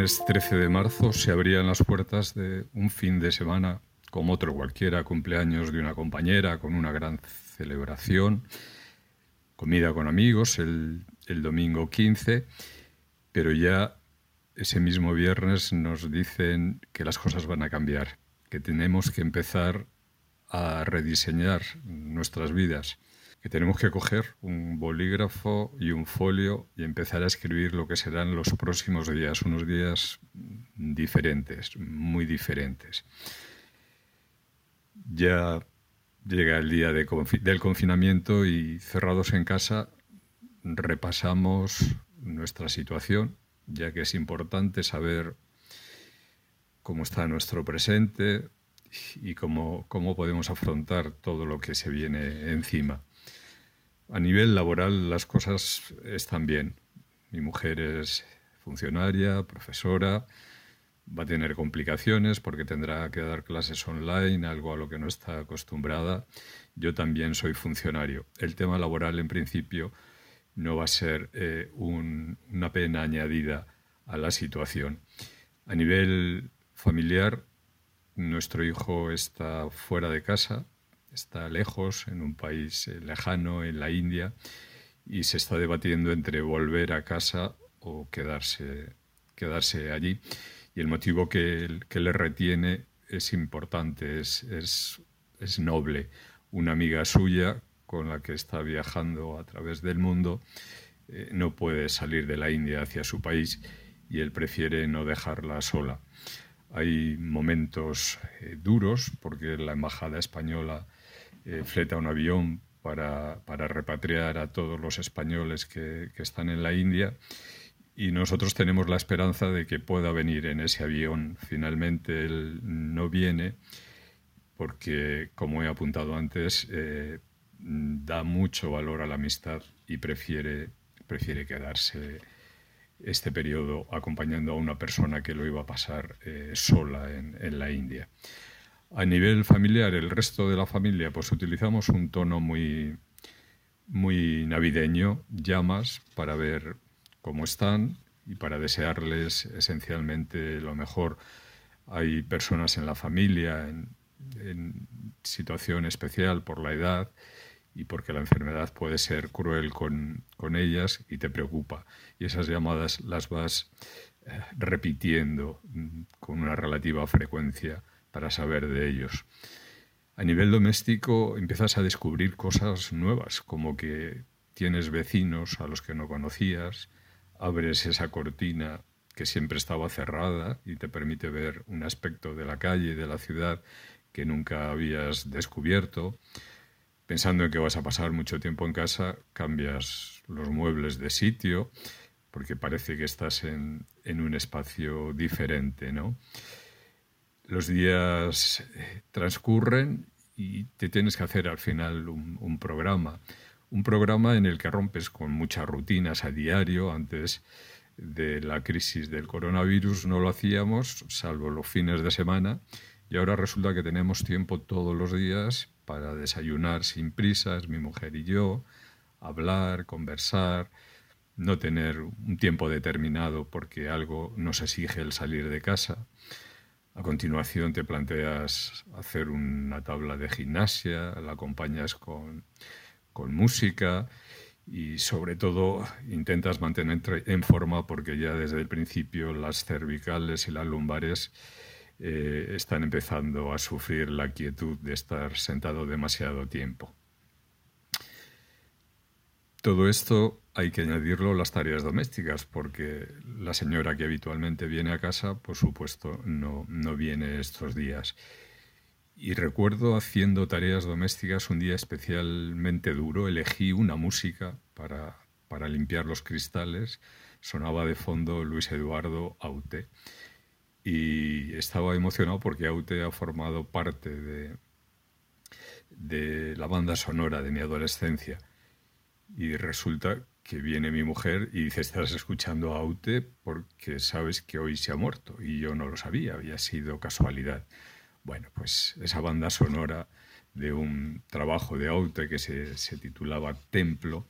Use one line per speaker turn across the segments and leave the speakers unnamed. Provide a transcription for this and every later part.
viernes 13 de marzo se abrían las puertas de un fin de semana como otro cualquiera, cumpleaños de una compañera con una gran celebración, comida con amigos el, el domingo 15, pero ya ese mismo viernes nos dicen que las cosas van a cambiar, que tenemos que empezar a rediseñar nuestras vidas que tenemos que coger un bolígrafo y un folio y empezar a escribir lo que serán los próximos días, unos días diferentes, muy diferentes. Ya llega el día del confinamiento y cerrados en casa repasamos nuestra situación, ya que es importante saber cómo está nuestro presente y cómo, cómo podemos afrontar todo lo que se viene encima. A nivel laboral las cosas están bien. Mi mujer es funcionaria, profesora, va a tener complicaciones porque tendrá que dar clases online, algo a lo que no está acostumbrada. Yo también soy funcionario. El tema laboral, en principio, no va a ser eh, una pena añadida a la situación. A nivel familiar, nuestro hijo está fuera de casa, está lejos, en un país eh, lejano, en la India, y se está debatiendo entre volver a casa o quedarse, quedarse allí. Y el motivo que, que le retiene es importante, es, es, es, noble. Una amiga suya con la que está viajando a través del mundo eh, no puede salir de la India hacia su país y él prefiere no dejarla sola. Hay momentos eh, duros porque la embajada española eh, fleta un avión para, repatriar a todos los españoles que, están en la India y nosotros tenemos la esperanza de que pueda venir en ese avión. Finalmente él no viene porque, como he apuntado antes, eh, da mucho valor a la amistad y prefiere, prefiere quedarse este periodo acompañando a una persona que lo iba a pasar eh, sola en la India. A nivel familiar, el resto de la familia, pues utilizamos un tono muy, muy navideño, llamas, para ver cómo están y para desearles esencialmente lo mejor. Hay personas en la familia en, situación especial por la edad y porque la enfermedad puede ser cruel con, con, ellas y te preocupa. Y esas llamadas las vas eh, repitiendo mm, con una relativa frecuencia para saber de ellos. A nivel doméstico empiezas a descubrir cosas nuevas, como que tienes vecinos a los que no conocías, abres esa cortina que siempre estaba cerrada y te permite ver un aspecto de la calle, de la ciudad que nunca habías descubierto. Pensando en que vas a pasar mucho tiempo en casa, cambias los muebles de sitio porque parece que estás en, en un espacio diferente, ¿no? Los días eh, transcurren y te tienes que hacer al final un, programa. Un programa en el que rompes con muchas rutinas a diario. Antes de la crisis del coronavirus no lo hacíamos, salvo los fines de semana. Y ahora resulta que tenemos tiempo todos los días para desayunar sin prisas, mi mujer y yo, hablar, conversar, no tener un tiempo determinado porque algo nos exige el salir de casa. A continuación te planteas hacer una tabla de gimnasia, la acompañas con, música y sobre todo intentas mantenerte en forma porque ya desde el principio las cervicales y las lumbares eh, están empezando a sufrir la quietud de estar sentado demasiado tiempo. Todo esto hay que añadirlo las tareas domésticas, porque la señora que habitualmente viene a casa, por supuesto, no, no viene estos días. Y recuerdo haciendo tareas domésticas un día especialmente duro, elegí una música para, para limpiar los cristales, sonaba de fondo Luis Eduardo Aute. Y estaba emocionado porque Aute ha formado parte de, de la banda sonora de mi adolescencia y resulta que viene mi mujer y dice, estás escuchando a Aute porque sabes que hoy se ha muerto. Y yo no lo sabía, había sido casualidad. Bueno, pues esa banda sonora de un trabajo de Aute que se, titulaba Templo,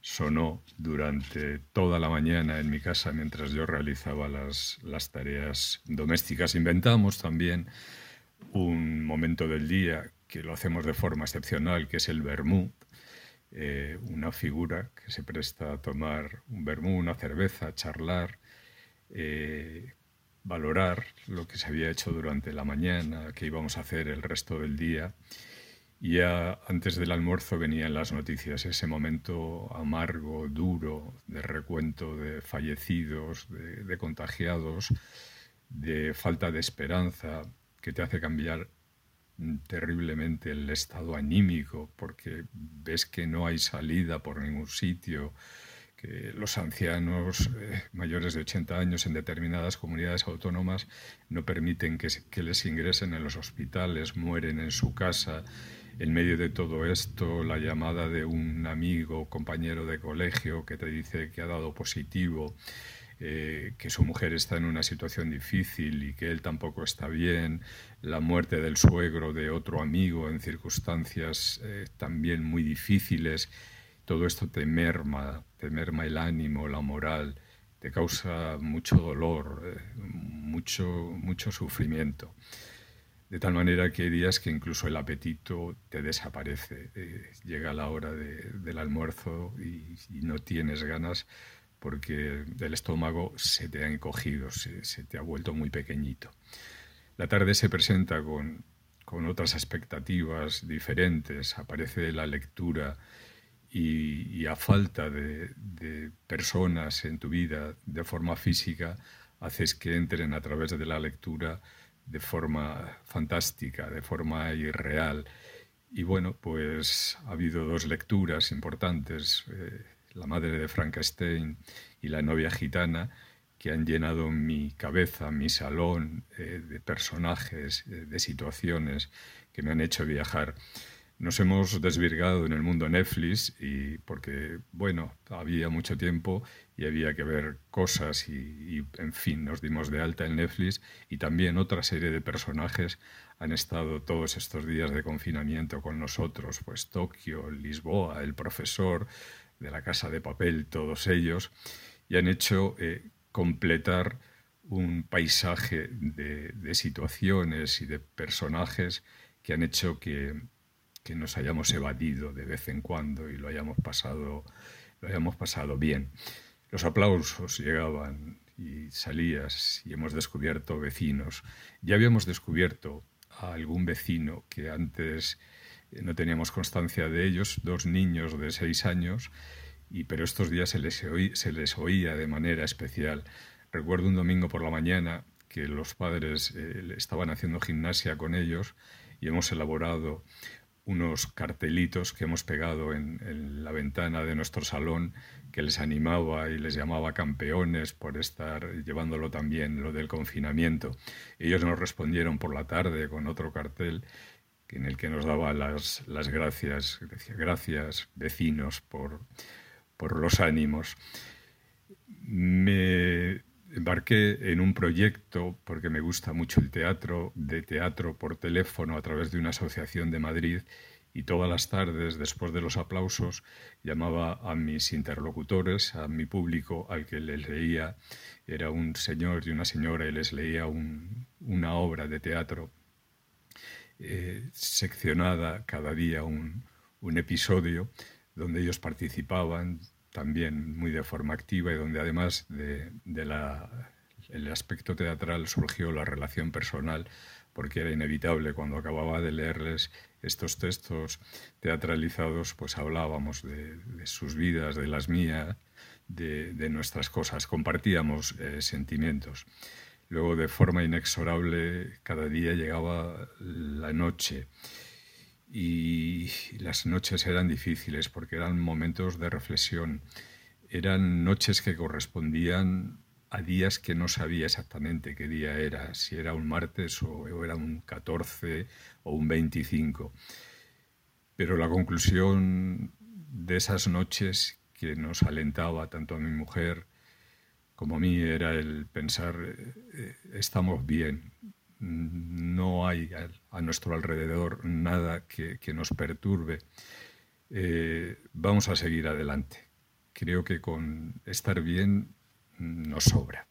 sonó durante toda la mañana en mi casa mientras yo realizaba las, las tareas domésticas. Inventamos también un momento del día que lo hacemos de forma excepcional, que es el vermú, eh, una figura que se presta a tomar un vermú, una cerveza, charlar, eh, valorar lo que se había hecho durante la mañana, qué íbamos a hacer el resto del día. Y ya antes del almuerzo venían las noticias, ese momento amargo, duro, de recuento de fallecidos, de contagiados, de falta de esperanza, que te hace cambiar terriblemente el estado anímico porque ves que no hay salida por ningún sitio, que los ancianos eh, mayores de 80 años en determinadas comunidades autónomas no permiten que, que, les ingresen en los hospitales, mueren en su casa. En medio de todo esto, la llamada de un amigo, compañero de colegio que te dice que ha dado positivo, eh, que su mujer está en una situación difícil y que él tampoco está bien, la muerte del suegro de otro amigo en circunstancias eh, también muy difíciles, todo esto te merma, te merma el ánimo, la moral, te causa mucho dolor, eh, mucho, mucho sufrimiento. De tal manera que hay días que incluso el apetito te desaparece. llega la hora del almuerzo y no tienes ganas porque el estómago se te ha encogido, se, te ha vuelto muy pequeñito. La tarde se presenta con, otras expectativas diferentes, aparece la lectura y, a falta de, personas en tu vida de forma física, haces que entren a través de la lectura de forma fantástica, de forma irreal. Y bueno, pues ha habido dos lecturas importantes. Eh, la madre de Frankenstein y la novia gitana, que han llenado mi cabeza, mi salón eh, de personajes, eh, de situaciones que me han hecho viajar. Nos hemos desvirgado en el mundo Netflix y porque, bueno, había mucho tiempo y había que ver cosas y, y, en fin, nos dimos de alta en Netflix y también otra serie de personajes han estado todos estos días de confinamiento con nosotros, pues Tokio, Lisboa, el profesor, de la Casa de Papel, todos ellos, y han hecho eh, completar un paisaje de, situaciones y de personajes que han hecho que, nos hayamos evadido de vez en cuando y lo hayamos pasado, lo hayamos pasado bien. Los aplausos llegaban y salías y hemos descubierto vecinos. Ya habíamos descubierto a algún vecino que antes no teníamos constancia de ellos, dos niños de seis años, y, pero estos días se les, oía de manera especial. Recuerdo un domingo por la mañana que los padres eh, estaban haciendo gimnasia con ellos y hemos elaborado unos cartelitos que hemos pegado en, la ventana de nuestro salón que les animaba y les llamaba campeones por estar llevándolo también lo del confinamiento. Ellos nos respondieron por la tarde con otro cartel en el que nos daba las, las gracias, decía, gracias vecinos por, por los ánimos. Me embarqué en un proyecto, porque me gusta mucho el teatro, de teatro por teléfono a través de una asociación de Madrid, y todas las tardes, después de los aplausos, llamaba a mis interlocutores, a mi público, al que les leía, era un señor y una señora, y les leía una obra de teatro eh, seccionada cada día un, episodio donde ellos participaban también muy de forma activa y donde además de, aspecto teatral surgió la relación personal porque era inevitable cuando acababa de leerles estos textos teatralizados, pues hablábamos de, sus vidas, de las mías, de, nuestras cosas, compartíamos eh, sentimientos. Luego, de forma inexorable, cada día llegaba la noche y las noches eran difíciles porque eran momentos de reflexión. Eran noches que correspondían a días que no sabía exactamente qué día era, si era un martes o era un 14 o un 25. Pero la conclusión de esas noches que nos alentaba tanto a mi mujer como a mí era el pensar, eh, estamos bien, no hay a, nuestro alrededor nada que, nos perturbe, eh, vamos a seguir adelante. Creo que con estar bien nos sobra.